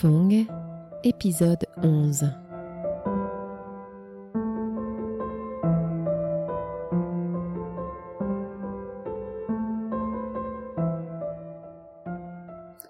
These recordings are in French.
Fong, épisode 11.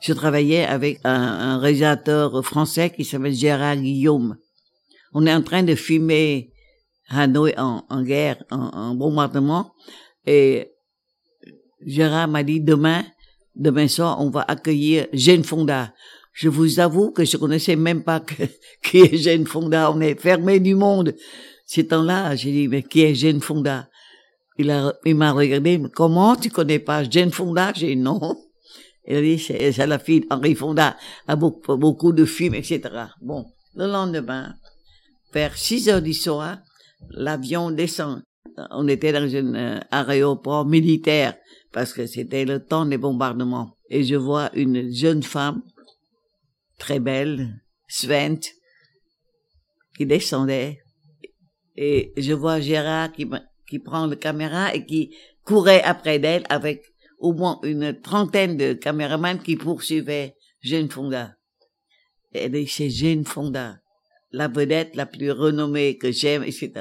Je travaillais avec un, réalisateur français qui s'appelle Gérard Guillaume. On est en train de filmer Hanoï en, guerre, en, en bombardement, et Gérard m'a dit demain, demain soir, on va accueillir Jane Fonda. Je vous avoue que je connaissais même pas que, qui est Jane Fonda. On est fermé du monde. Ces temps-là, j'ai dit, mais qui est Jane Fonda? Il a, il m'a regardé, mais comment tu connais pas Jane Fonda? J'ai dit non. Il a dit, c'est, c'est la fille d'Henri Fonda, a beaucoup, beaucoup de films, etc. Bon, le lendemain, vers 6 heures du soir, l'avion descend. On était dans un euh, aéroport militaire parce que c'était le temps des bombardements. Et je vois une jeune femme, très belle, Svent, qui descendait. Et je vois Gérard qui, qui prend la caméra et qui courait après d'elle avec au moins une trentaine de caméramans qui poursuivaient Jane Fonda. Elle dit, c'est Jane Fonda, la vedette la plus renommée que j'aime, etc.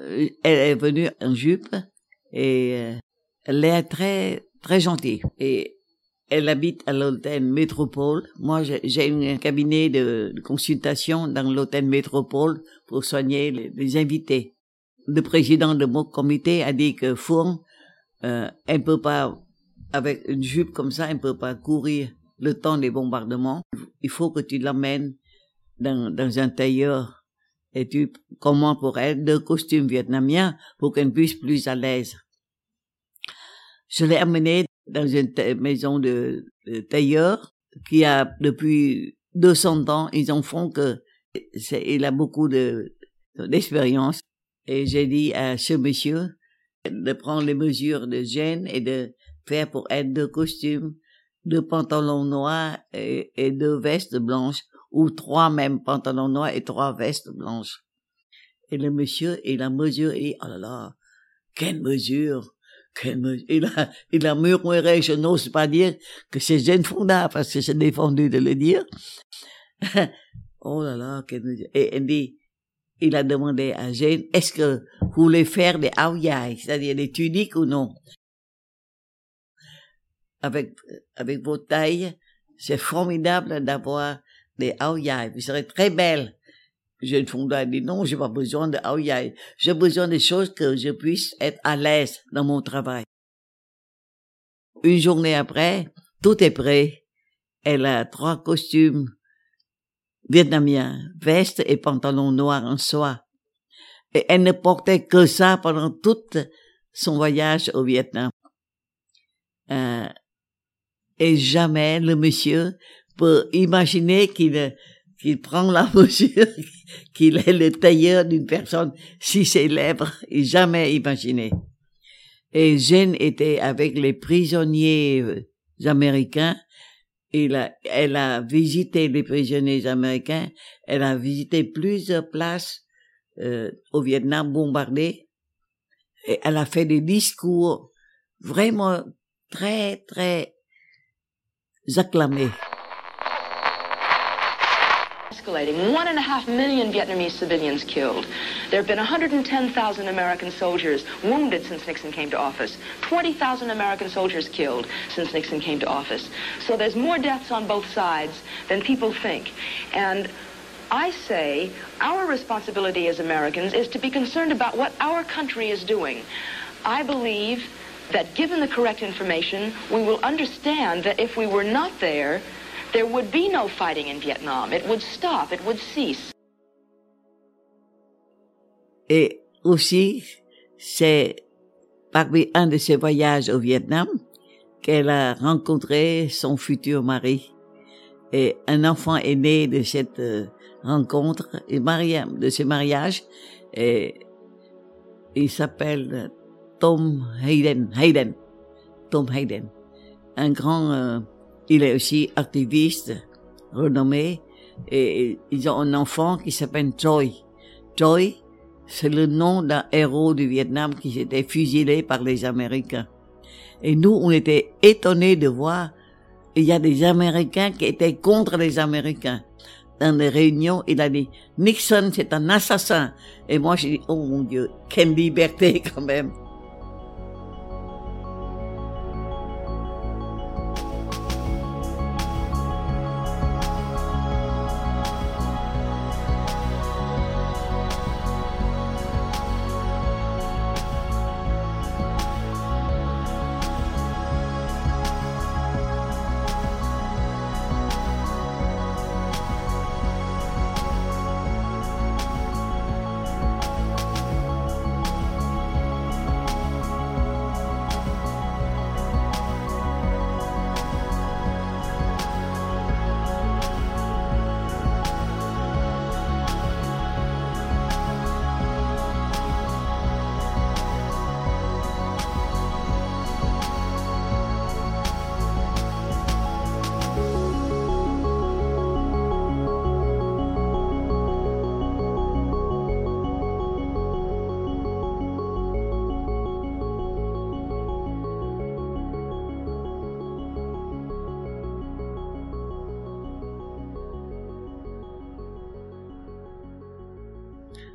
Euh, Elle est venue en jupe et euh, elle est très, très gentille. Et elle habite à l'hôtel Métropole. Moi, j'ai un cabinet de, consultation dans l'hôtel Métropole pour soigner les, invités. Le président de mon comité a dit que Fourn, euh, elle peut pas, avec une jupe comme ça, elle peut pas courir le temps des bombardements. Il faut que tu l'amènes dans, dans un tailleur et tu commandes pour elle deux costumes vietnamiens pour qu'elle puisse plus à l'aise. Je l'ai amené dans une maison de, de, tailleur qui a depuis 200 ans, ils en font que il a beaucoup de d'expérience. Et j'ai dit à ce monsieur de prendre les mesures de gêne et de faire pour elle deux costumes, deux pantalons noirs et, et deux vestes blanches, ou trois même pantalons noirs et trois vestes blanches. Et le monsieur, il a mesuré, oh là là, quelle mesure! Il a, il a murmuré, je n'ose pas dire que c'est Jane Fonda, parce que j'ai défendu de le dire. oh là là, et il dit, il a demandé à Jane, est-ce que vous voulez faire des aoyai, c'est-à-dire des tuniques ou non? Avec, avec vos tailles, c'est formidable d'avoir des aoyai, vous serez très belle. Fonda a dit non, j'ai pas besoin de aoyai. J'ai besoin de choses que je puisse être à l'aise dans mon travail. Une journée après, tout est prêt. Elle a trois costumes vietnamiens, veste et pantalon noir en soie. Et elle ne portait que ça pendant tout son voyage au Vietnam. Euh, et jamais le monsieur peut imaginer qu'il qu'il prend la mesure qu'il est le tailleur d'une personne si célèbre et jamais imaginé. Et Jeanne était avec les prisonniers euh, américains. Elle a, elle a visité les prisonniers américains. Elle a visité plusieurs places euh, au Vietnam bombardées. Et elle a fait des discours vraiment très, très acclamés. Escalating. One and a half million Vietnamese civilians killed. There have been 110,000 American soldiers wounded since Nixon came to office. 20,000 American soldiers killed since Nixon came to office. So there's more deaths on both sides than people think. And I say our responsibility as Americans is to be concerned about what our country is doing. I believe that given the correct information, we will understand that if we were not there, there would be no fighting in Vietnam. It would stop. It would cease. Et aussi, c'est parmi un de ses voyages au Vietnam qu'elle a rencontré son futur mari. Et un enfant est né de cette euh, rencontre, de ce mariage, et il s'appelle Tom Hayden, Hayden, Tom Hayden, un grand euh, il est aussi activiste, renommé, et ils ont un enfant qui s'appelle Choi. Choi, c'est le nom d'un héros du Vietnam qui s'était fusillé par les Américains. Et nous, on était étonnés de voir il y a des Américains qui étaient contre les Américains. Dans les réunions, il a dit, Nixon, c'est un assassin. Et moi, j'ai dit, oh mon Dieu, quelle liberté quand même.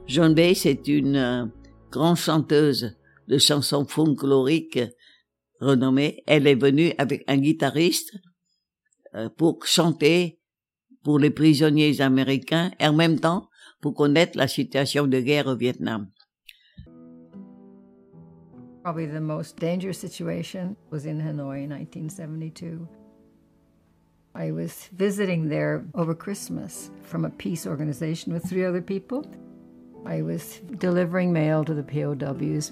Joan Baez est une euh, grande chanteuse de chansons folkloriques renommée. Elle est venue avec un guitariste euh, pour chanter pour les prisonniers américains et en même temps pour connaître la situation de guerre au Vietnam. Probably the most dangerous situation was in Hanoi in 1972. I was visiting there over Christmas from a peace organization with three other people. I was delivering mail to the POWs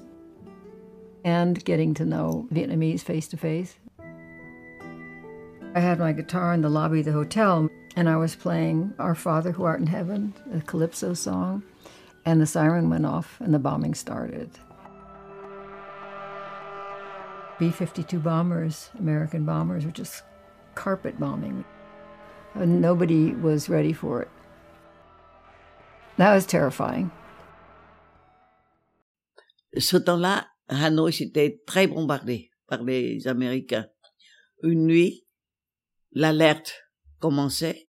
and getting to know Vietnamese face to face. I had my guitar in the lobby of the hotel and I was playing Our Father Who Art in Heaven, a calypso song, and the siren went off and the bombing started. B 52 bombers, American bombers, were just carpet bombing. And nobody was ready for it. That was terrifying. Ce temps-là, Hanoi était très bombardé par les Américains. Une nuit, l'alerte commençait.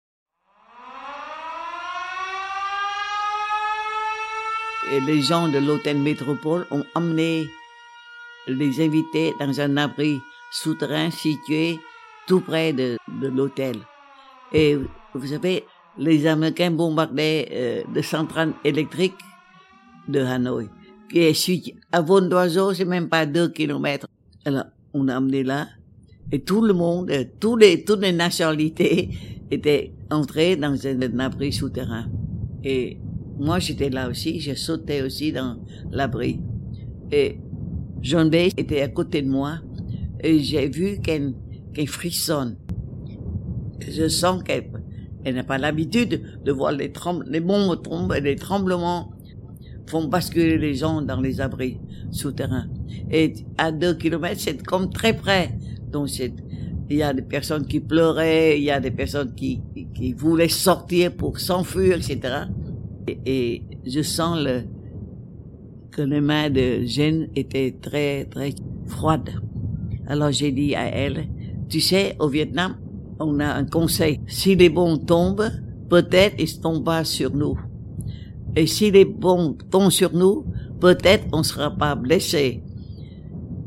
Et les gens de l'hôtel Métropole ont emmené les invités dans un abri souterrain situé tout près de, de l'hôtel. Et vous savez, les Américains bombardaient euh, de centrales électriques de Hanoï, qui est situé à vol d'oiseau, c'est même pas deux kilomètres. Alors, on a amené là, et tout le monde, euh, tous les, toutes les nationalités étaient entrées dans un, abri souterrain. Et moi, j'étais là aussi, j'ai sauté aussi dans l'abri. Et John Bay était à côté de moi, et j'ai vu qu'elle qu'elle frissonne. Je sens qu'elle elle n'a pas l'habitude de voir les, trem les bombes tombent et les tremblements font basculer les gens dans les abris souterrains. Et à deux kilomètres, c'est comme très près. Donc il y a des personnes qui pleuraient, il y a des personnes qui, qui voulaient sortir pour s'enfuir, etc. Et, je sens le, que les mains de Jeanne étaient très, très froides. Alors j'ai dit à elle, tu sais, au Vietnam, on a un conseil. Si les bombes tombent, peut-être ils tombent pas sur nous. Et si les bombes tombent sur nous, peut-être on ne sera pas blessé.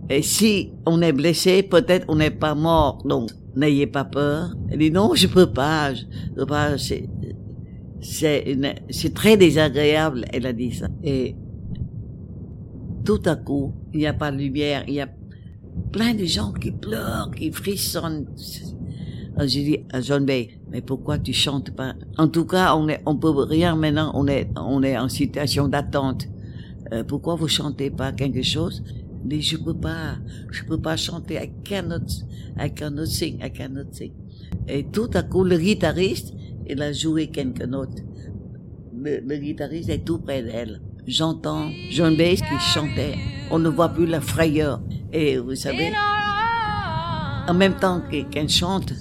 Et si on est blessé, peut-être on n'est pas mort. Donc, n'ayez pas peur. Elle dit non, je peux pas. Je peux pas. C'est, très désagréable. Elle a dit ça. Et tout à coup, il n'y a pas de lumière. Il y a plein de gens qui pleurent, qui frissonnent. J'ai dit à John Bay, mais pourquoi tu chantes pas? En tout cas, on est, on peut rien maintenant. On est, on est en situation d'attente. Euh, pourquoi vous chantez pas quelque chose? Mais je peux pas, je peux pas chanter. I cannot, I cannot sing, I cannot sing. Et tout à coup, le guitariste, il a joué quelques notes. Le, le guitariste est tout près d'elle. J'entends John Bass qui chantait. On ne voit plus la frayeur. Et vous savez, en même temps qu'elle chante,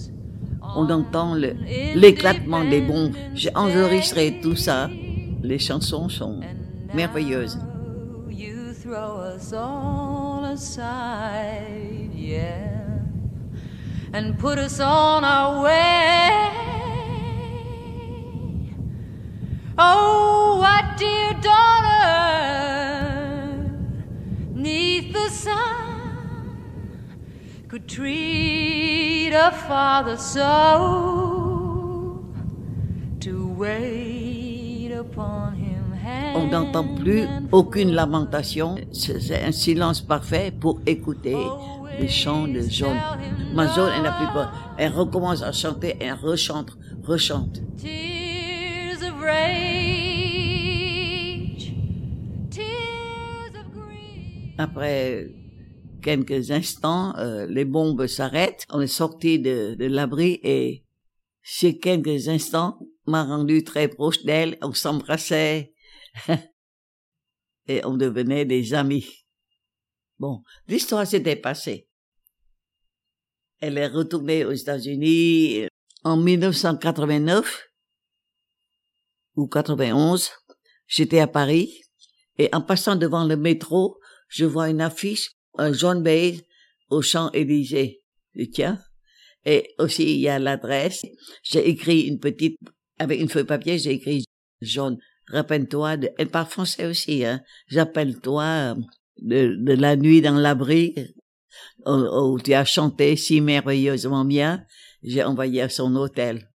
on entend l'éclatement des bombes. J'ai enregistré tout ça. Les chansons sont merveilleuses. and put us on our way. Oh, what dear daughter, neath the sun, could treat a father so to wait upon him. On n'entend plus aucune lamentation. C'est un silence parfait pour écouter les chants de John. Ma John, elle n'a plus peur. Elle recommence à chanter, elle rechante, rechante. Après quelques instants, euh, les bombes s'arrêtent. On est sorti de, de l'abri et ces quelques instants m'a rendu très proche d'elle. On s'embrassait et on devenait des amis. Bon, l'histoire s'était passée. Elle est retournée aux États-Unis en 1989 ou 91. J'étais à Paris et en passant devant le métro, je vois une affiche, John Bay au Champs-Élysées. Tiens. Et aussi, il y a l'adresse. J'ai écrit une petite, avec une feuille papier, j'ai écrit John, rappelle-toi, de, elle parle français aussi, hein. J'appelle-toi de, de la nuit dans l'abri, où, où tu as chanté si merveilleusement bien. J'ai envoyé à son hôtel.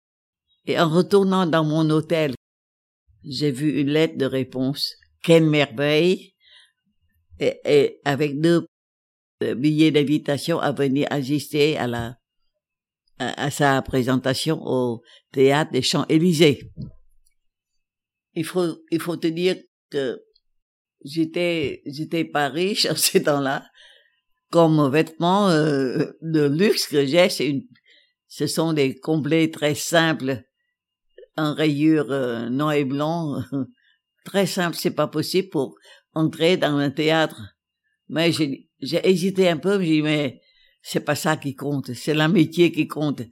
Et en retournant dans mon hôtel, j'ai vu une lettre de réponse. Quelle merveille! Et, et avec deux billets d'invitation à venir assister à la à, à sa présentation au théâtre des Champs-Élysées. Il faut il faut te dire que j'étais j'étais pas riche en ces temps-là. Comme vêtements euh, de luxe que j'ai, c'est une ce sont des complets très simples en rayures euh, noir et blanc. très simple, c'est pas possible pour entrer dans un théâtre. Mais j'ai hésité un peu, j'ai dit mais c'est pas ça qui compte, c'est l'amitié qui compte.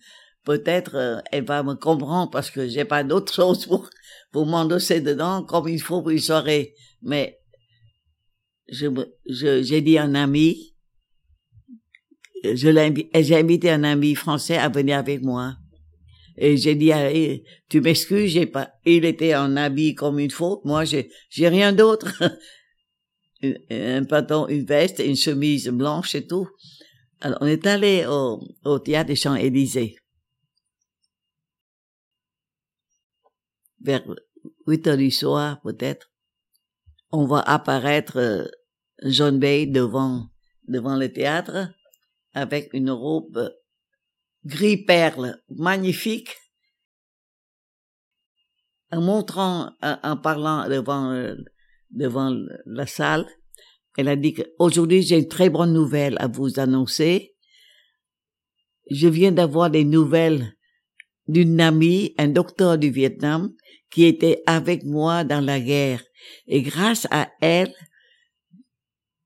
Peut-être euh, elle va me comprendre parce que j'ai pas d'autre chose pour pour m'endosser dedans comme il faut pour une soirée. Mais j'ai dit à un ami, je l'ai j'ai invité un ami français à venir avec moi. Et j'ai dit, allez, tu m'excuses, j'ai pas, il était en habit comme il faut. Moi, j'ai, j'ai rien d'autre. Un pantalon, une veste, une chemise blanche et tout. Alors, on est allé au, au théâtre des Champs-Élysées. Vers 8 heures du soir, peut-être. On va apparaître euh, John Bay devant, devant le théâtre avec une robe gris perle, magnifique. En montrant, en, parlant devant, euh, devant la salle, elle a dit qu'aujourd'hui j'ai une très bonne nouvelle à vous annoncer. Je viens d'avoir des nouvelles d'une amie, un docteur du Vietnam, qui était avec moi dans la guerre. Et grâce à elle,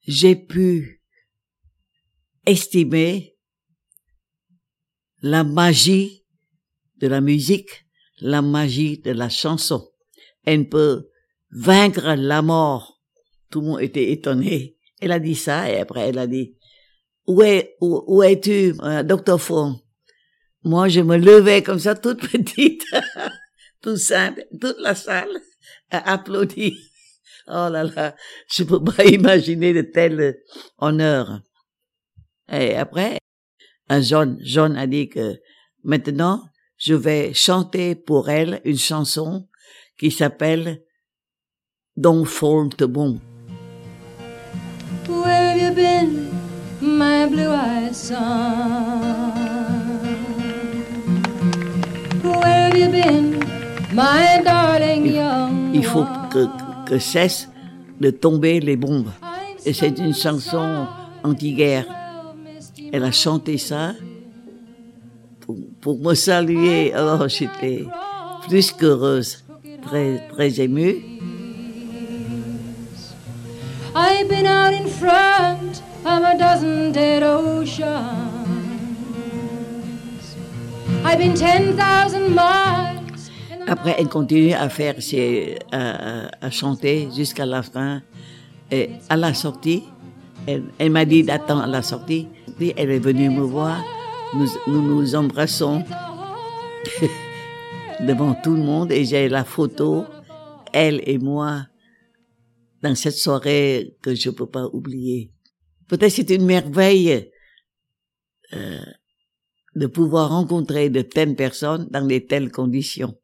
j'ai pu estimer la magie de la musique, la magie de la chanson. Elle peut vaincre la mort. Tout le monde était étonné. Elle a dit ça et après elle a dit, où, est, où, es-tu, euh, docteur Fong? Moi, je me levais comme ça, toute petite, tout simple, toute la salle a applaudi. Oh là là, je peux pas imaginer de tel honneur. Et après, un John, John a dit que maintenant, je vais chanter pour elle une chanson qui s'appelle Don't Fall to Bon. Where have you been, my blue-eyed son? Where have you been, my darling young Il faut que, que cesse de tomber les bombes. Et c'est une chanson anti-guerre. Elle a chanté ça pour, pour me saluer. Alors j'étais plus qu'heureuse, très, très émue. I've been out in front of a dozen dead oceans. I've been 10,000 miles. Après, elle continue à faire à, chanter jusqu'à la fin. Et à la sortie, elle, m'a dit d'attendre à la sortie. Elle est venue me voir. nous, nous embrassons devant tout le monde et j'ai la photo, elle et moi, dans cette soirée que je peux pas oublier. Peut-être c'est une merveille euh, de pouvoir rencontrer de telles personnes dans de telles conditions.